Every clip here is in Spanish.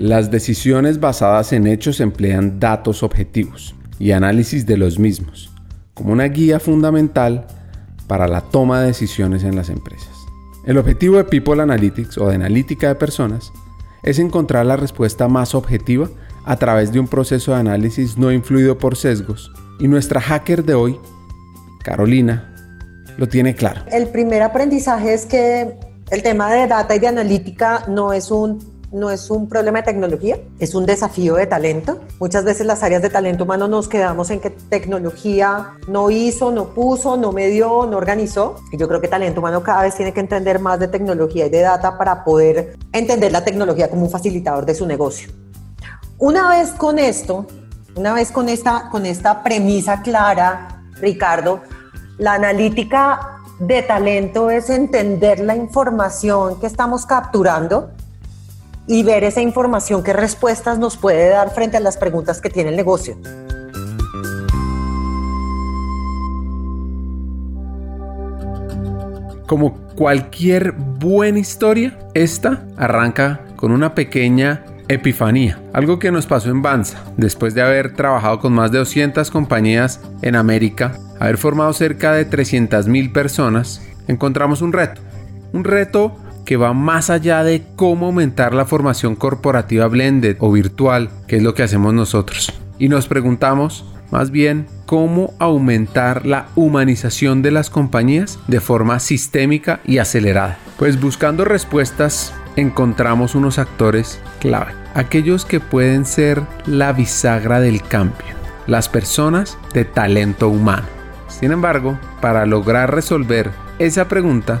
Las decisiones basadas en hechos emplean datos objetivos y análisis de los mismos como una guía fundamental para la toma de decisiones en las empresas. El objetivo de People Analytics o de analítica de personas es encontrar la respuesta más objetiva a través de un proceso de análisis no influido por sesgos y nuestra hacker de hoy, Carolina, lo tiene claro. El primer aprendizaje es que el tema de data y de analítica no es un no es un problema de tecnología, es un desafío de talento. Muchas veces las áreas de talento humano nos quedamos en que tecnología no hizo, no puso, no medió, no organizó. Yo creo que talento humano cada vez tiene que entender más de tecnología y de data para poder entender la tecnología como un facilitador de su negocio. Una vez con esto, una vez con esta, con esta premisa clara, Ricardo, la analítica de talento es entender la información que estamos capturando y ver esa información, qué respuestas nos puede dar frente a las preguntas que tiene el negocio. Como cualquier buena historia, esta arranca con una pequeña epifanía, algo que nos pasó en Banza, después de haber trabajado con más de 200 compañías en América, haber formado cerca de 300.000 personas, encontramos un reto, un reto que va más allá de cómo aumentar la formación corporativa blended o virtual, que es lo que hacemos nosotros. Y nos preguntamos, más bien, cómo aumentar la humanización de las compañías de forma sistémica y acelerada. Pues buscando respuestas encontramos unos actores clave, aquellos que pueden ser la bisagra del cambio, las personas de talento humano. Sin embargo, para lograr resolver esa pregunta,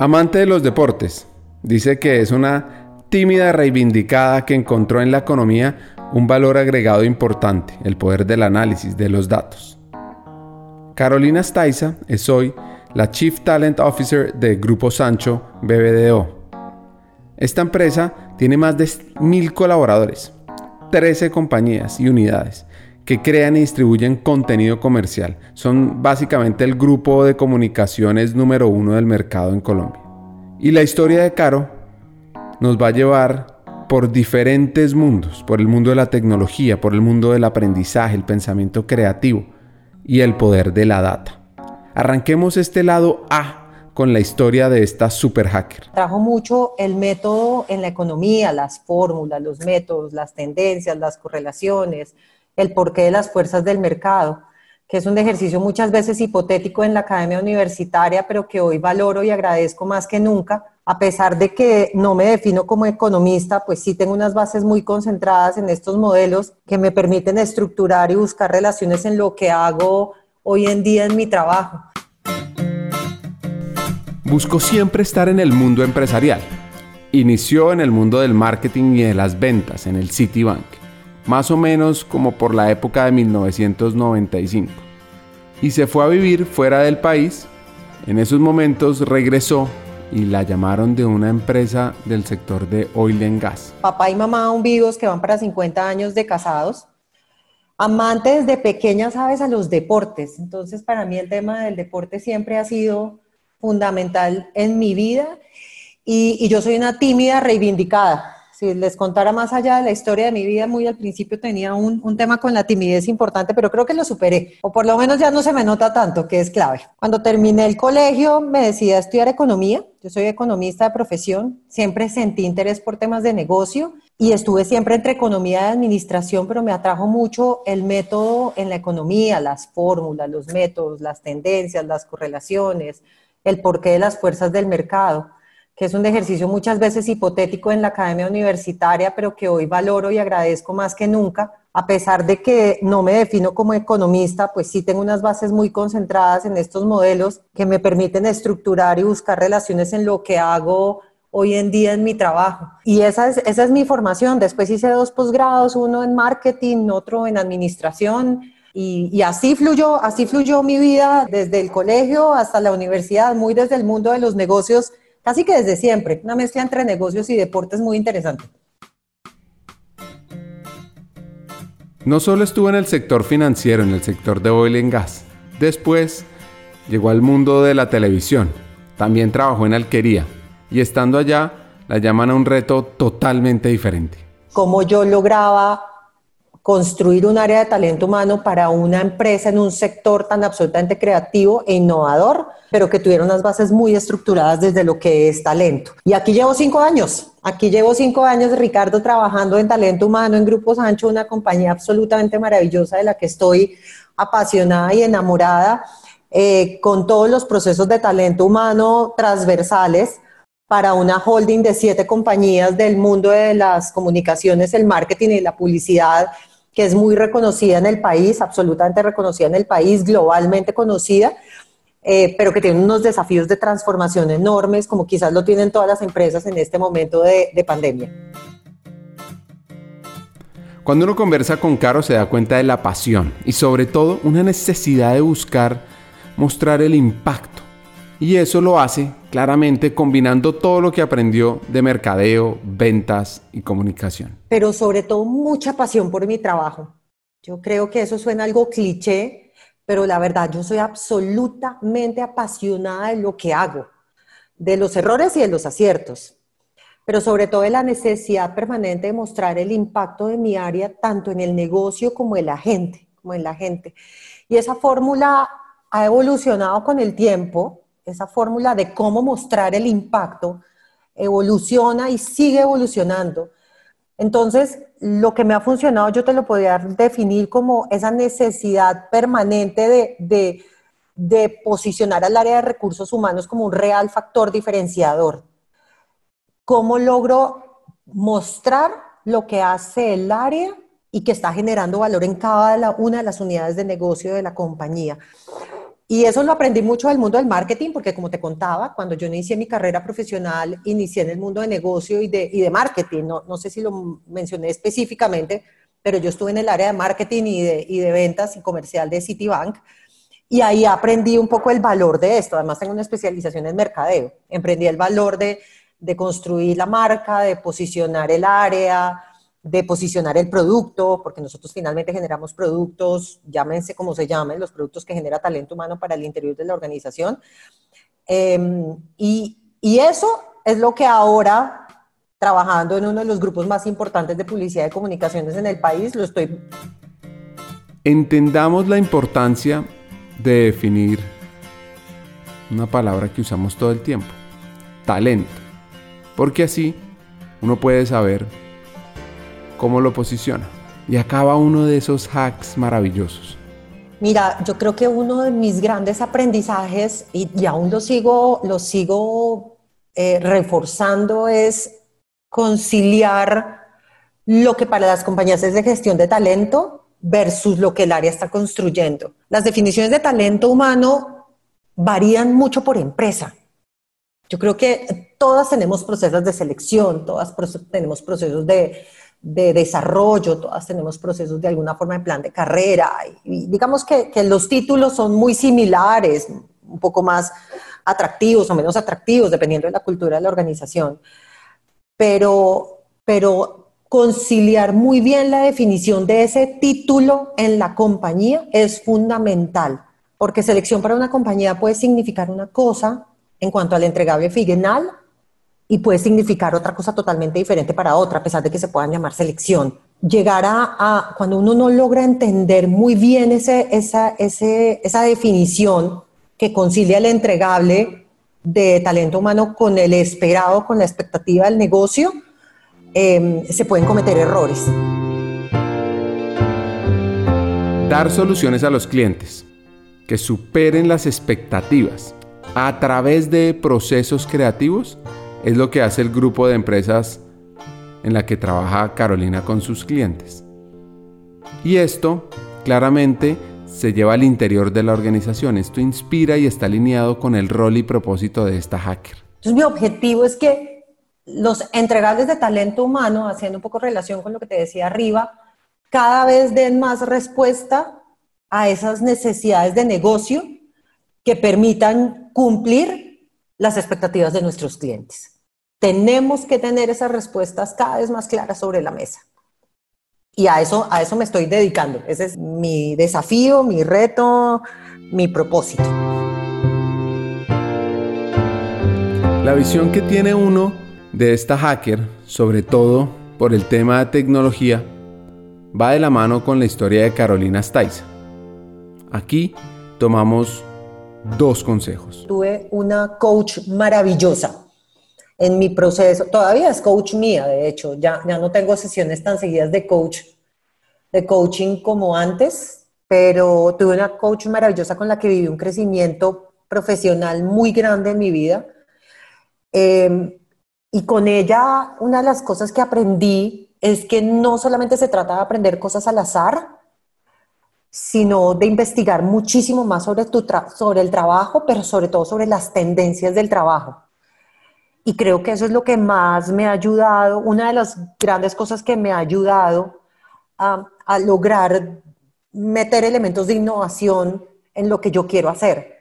Amante de los deportes, dice que es una tímida reivindicada que encontró en la economía un valor agregado importante, el poder del análisis de los datos. Carolina Staiza es hoy la Chief Talent Officer de Grupo Sancho BBDO. Esta empresa tiene más de mil colaboradores, 13 compañías y unidades que crean y distribuyen contenido comercial. Son básicamente el grupo de comunicaciones número uno del mercado en Colombia. Y la historia de Caro nos va a llevar por diferentes mundos, por el mundo de la tecnología, por el mundo del aprendizaje, el pensamiento creativo y el poder de la data. Arranquemos este lado A con la historia de esta super hacker. Trajo mucho el método en la economía, las fórmulas, los métodos, las tendencias, las correlaciones, el porqué de las fuerzas del mercado, que es un ejercicio muchas veces hipotético en la academia universitaria, pero que hoy valoro y agradezco más que nunca, a pesar de que no me defino como economista, pues sí tengo unas bases muy concentradas en estos modelos que me permiten estructurar y buscar relaciones en lo que hago hoy en día en mi trabajo. Busco siempre estar en el mundo empresarial. Inició en el mundo del marketing y de las ventas en el Citibank más o menos como por la época de 1995. Y se fue a vivir fuera del país. En esos momentos regresó y la llamaron de una empresa del sector de oil and gas. Papá y mamá aún vivos que van para 50 años de casados. Amantes de pequeña, sabes, a los deportes. Entonces, para mí el tema del deporte siempre ha sido fundamental en mi vida y yo soy una tímida reivindicada si les contara más allá de la historia de mi vida, muy al principio tenía un, un, tema con la timidez importante, pero creo que lo superé, o por lo menos ya no se me nota tanto, que es clave. Cuando terminé el colegio, me decidí a estudiar economía. Yo soy economista de profesión, siempre sentí interés por temas de negocio y estuve siempre entre economía y administración, pero me atrajo mucho el método en la economía, las fórmulas, los métodos, las tendencias, las correlaciones, el porqué de las fuerzas del mercado que es un ejercicio muchas veces hipotético en la academia universitaria, pero que hoy valoro y agradezco más que nunca, a pesar de que no me defino como economista, pues sí tengo unas bases muy concentradas en estos modelos que me permiten estructurar y buscar relaciones en lo que hago hoy en día en mi trabajo. Y esa es, esa es mi formación. Después hice dos posgrados, uno en marketing, otro en administración. Y, y, así fluyó, así fluyó mi vida desde el colegio hasta la universidad, muy desde el mundo de los negocios, casi que desde siempre. Una mezcla entre negocios y deportes muy interesante. No solo estuvo en el sector financiero, en el sector de oil and gas. Después llegó al mundo de la televisión. También trabajó en alquería. Y estando allá, la llaman a un reto totalmente diferente. Cómo yo lograba construir un área de talento humano para una empresa en un sector tan absolutamente creativo e innovador, pero que tuviera unas bases muy estructuradas desde lo que es talento. Y aquí llevo cinco años, aquí llevo cinco años, Ricardo, trabajando en talento humano en Grupo Sancho, una compañía absolutamente maravillosa de la que estoy apasionada y enamorada, eh, con todos los procesos de talento humano transversales para una holding de siete compañías del mundo de las comunicaciones, el marketing y la publicidad que es muy reconocida en el país, absolutamente reconocida en el país, globalmente conocida, eh, pero que tiene unos desafíos de transformación enormes, como quizás lo tienen todas las empresas en este momento de, de pandemia. Cuando uno conversa con Caro se da cuenta de la pasión y sobre todo una necesidad de buscar mostrar el impacto. Y eso lo hace claramente combinando todo lo que aprendió de mercadeo, ventas y comunicación. Pero sobre todo mucha pasión por mi trabajo. Yo creo que eso suena algo cliché, pero la verdad yo soy absolutamente apasionada de lo que hago, de los errores y de los aciertos, pero sobre todo de la necesidad permanente de mostrar el impacto de mi área tanto en el negocio como en la gente, como en la gente. Y esa fórmula ha evolucionado con el tiempo esa fórmula de cómo mostrar el impacto evoluciona y sigue evolucionando. Entonces, lo que me ha funcionado, yo te lo podría definir como esa necesidad permanente de, de posicionar al área de recursos humanos como un real factor diferenciador. ¿Cómo logro mostrar lo que hace el área y que está generando valor en cada una de las unidades de negocio de la compañía? Y eso lo aprendí mucho del mundo del marketing, porque como te contaba, cuando yo inicié mi carrera profesional, inicié en el mundo de negocio y de, y de marketing. No, no sé si lo mencioné específicamente, pero yo estuve en el área de marketing y de, y de ventas y comercial de Citibank. Y ahí aprendí un poco el valor de esto. Además, tengo una especialización en mercadeo. Emprendí el valor de, de construir la marca, de posicionar el área, de posicionar el producto, porque nosotros finalmente generamos productos, llámense como se llamen, los productos que genera talento humano para el interior de la organización. Em, y, y eso es lo que ahora, trabajando en uno de los grupos más importantes de publicidad y comunicaciones en el país, lo estoy... Entendamos la importancia de definir una palabra que usamos todo el tiempo, talento, porque así uno puede saber cómo lo posiciona. Y acaba uno de esos hacks maravillosos. Mira, yo creo que uno de mis grandes aprendizajes, y, aún lo sigo, lo sigo eh, reforzando, es conciliar lo que para las compañías es de gestión de talento versus lo que el área está construyendo. Las definiciones de talento humano varían mucho por empresa. Yo creo que todas tenemos procesos de selección, todas tenemos procesos de, de desarrollo, todas tenemos procesos de alguna forma de plan de carrera. Y digamos que, los títulos son muy similares, un poco más atractivos o menos atractivos, dependiendo de la cultura de la organización. Pero, pero conciliar muy bien la definición de ese título en la compañía es fundamental, porque selección para una compañía puede significar una cosa en cuanto al entregable final y puede significar otra cosa totalmente diferente para otra, a pesar de que se puedan llamar selección. Llegar a, cuando uno no logra entender muy bien ese, esa, ese, esa definición que concilia el entregable de talento humano con el esperado, con la expectativa del negocio, em, se pueden cometer errores. Dar soluciones a los clientes que superen las expectativas a través de procesos creativos es lo que hace el grupo de empresas en la que trabaja Carolina con sus clientes. Y esto claramente se lleva al interior de la organización. Esto inspira y está alineado con el rol y propósito de esta hacker. Entonces mi objetivo es que los entregables de talento humano, haciendo un poco relación con lo que te decía arriba, cada vez den más respuesta a esas necesidades de negocio que permitan cumplir las expectativas de nuestros clientes. Tenemos que tener esas respuestas cada vez más claras sobre la mesa. Y a eso, a eso me estoy dedicando. Ese es mi desafío, mi reto, mi propósito. La visión que tiene uno de esta hacker, sobre todo por el tema de tecnología, va de la mano con la historia de Carolina Staiza. Aquí tomamos dos consejos. Tuve una coach maravillosa en mi proceso, todavía es coach mía, de hecho, ya, ya no tengo sesiones tan seguidas de coach, de coaching como antes, pero tuve una coach maravillosa con la que viví un crecimiento profesional muy grande en mi vida. Em, y con ella, una de las cosas que aprendí es que no solamente se trata de aprender cosas al azar, sino de investigar muchísimo más sobre, tu sobre el trabajo, pero sobre todo sobre las tendencias del trabajo. Y creo que eso es lo que más me ha ayudado, una de las grandes cosas que me ha ayudado a, a lograr meter elementos de innovación en lo que yo quiero hacer.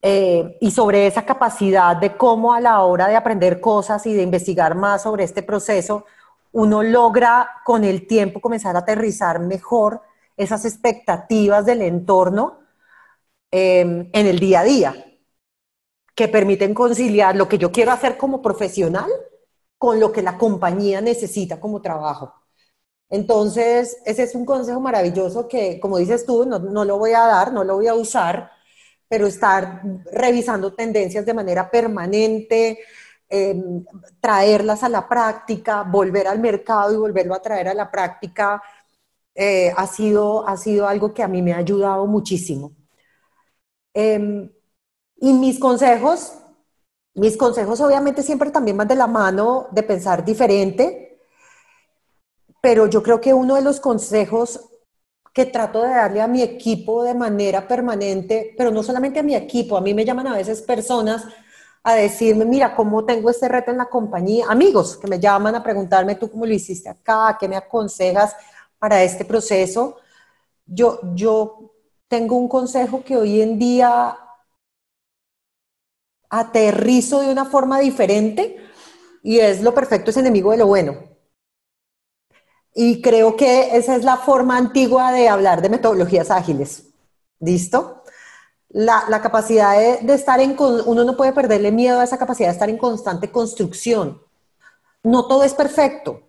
Eh, y sobre esa capacidad de cómo a la hora de aprender cosas y de investigar más sobre este proceso, uno logra con el tiempo comenzar a aterrizar mejor esas expectativas del entorno em, en el día a día, que permiten conciliar lo que yo quiero hacer como profesional con lo que la compañía necesita como trabajo. Entonces, ese es un consejo maravilloso que, como dices tú, no, no lo voy a dar, no lo voy a usar, pero estar revisando tendencias de manera permanente, em, traerlas a la práctica, volver al mercado y volverlo a traer a la práctica, eh, ha, sido, ha sido algo que a mí me ha ayudado muchísimo. Em, y mis consejos, mis consejos obviamente siempre también van de la mano de pensar diferente, pero yo creo que uno de los consejos que trato de darle a mi equipo de manera permanente, pero no solamente a mi equipo, a mí me llaman a veces personas a decirme, mira, ¿cómo tengo este reto en la compañía? Amigos que me llaman a preguntarme, ¿tú cómo lo hiciste acá? ¿Qué me aconsejas para este proceso? Yo, yo tengo un consejo que hoy en día aterrizo de una forma diferente y es lo perfecto es enemigo de lo bueno. Y creo que esa es la forma antigua de hablar de metodologías ágiles. ¿Listo? La, capacidad de, estar en... Uno no puede perderle miedo a esa capacidad de estar en constante construcción. No todo es perfecto.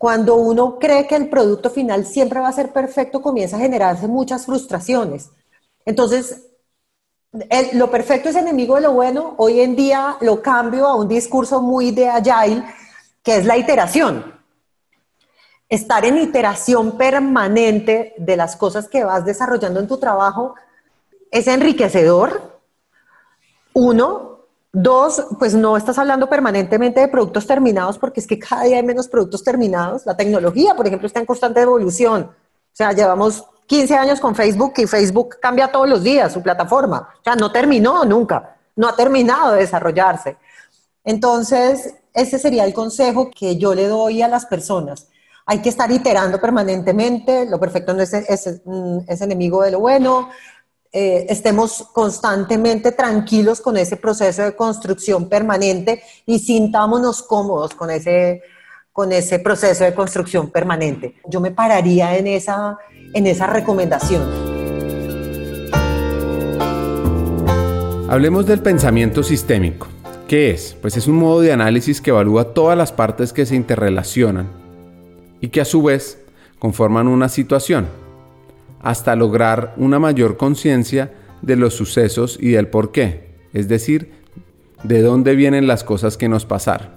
Cuando uno cree que el producto final siempre va a ser perfecto, comienza a generarse muchas frustraciones. Entonces, lo perfecto es enemigo de lo bueno. Hoy en día lo cambio a un discurso muy de agile, que es la iteración estar en iteración permanente de las cosas que vas desarrollando en tu trabajo es enriquecedor. Uno. Dos, pues no estás hablando permanentemente de productos terminados porque es que cada día hay menos productos terminados. La tecnología, por ejemplo, está en constante evolución. O sea, llevamos 15 años con Facebook y Facebook cambia todos los días su plataforma. O sea, no terminó nunca, no ha terminado de desarrollarse. Entonces, ese sería el consejo que yo le doy a las personas hay que estar iterando permanentemente, lo perfecto no es, es, mm, enemigo de lo bueno, eh, estemos constantemente tranquilos con ese proceso de construcción permanente y sintámonos cómodos con ese, con ese proceso de construcción permanente. Yo me pararía en esa, en esa recomendación. Hablemos del pensamiento sistémico. ¿Qué es? Pues es un modo de análisis que evalúa todas las partes que se interrelacionan y que a su vez conforman una situación, hasta lograr una mayor conciencia de los sucesos y del por qué, es decir, de dónde vienen las cosas que nos pasaron.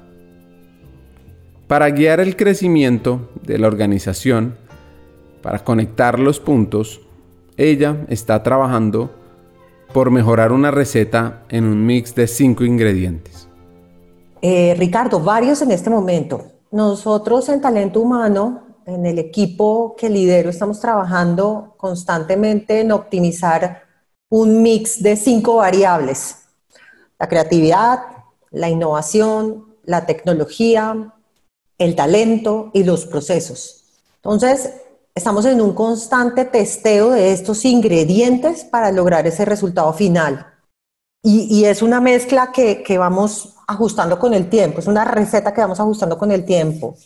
Para guiar el crecimiento de la organización, para conectar los puntos, ella está trabajando por mejorar una receta en un mix de cinco ingredientes. Eh, Ricardo, varios en este momento. Nosotros en talento humano, en el equipo que lidero, estamos trabajando constantemente en optimizar un mix de cinco variables. La creatividad, la innovación, la tecnología, el talento y los procesos. Entonces, estamos en un constante testeo de estos ingredientes para lograr ese resultado final. Y, es una mezcla que, vamos ajustando con el tiempo, es una receta que vamos ajustando con el tiempo.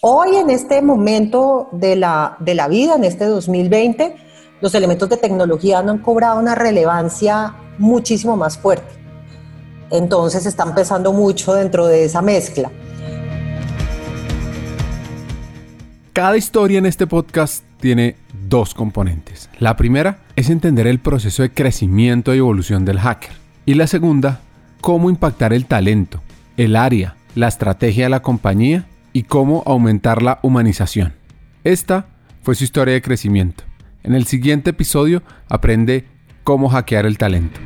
Hoy, en este momento de la, de la vida, en este 2020, los elementos de tecnología han cobrado una relevancia muchísimo más fuerte. Entonces están pesando mucho dentro de esa mezcla. Cada historia en este podcast tiene dos componentes. La primera es entender el proceso de crecimiento y evolución del hacker. Y la segunda, cómo impactar el talento, el área, la estrategia de la compañía y cómo aumentar la humanización. Esta fue su historia de crecimiento. En el siguiente episodio aprende cómo hackear el talento.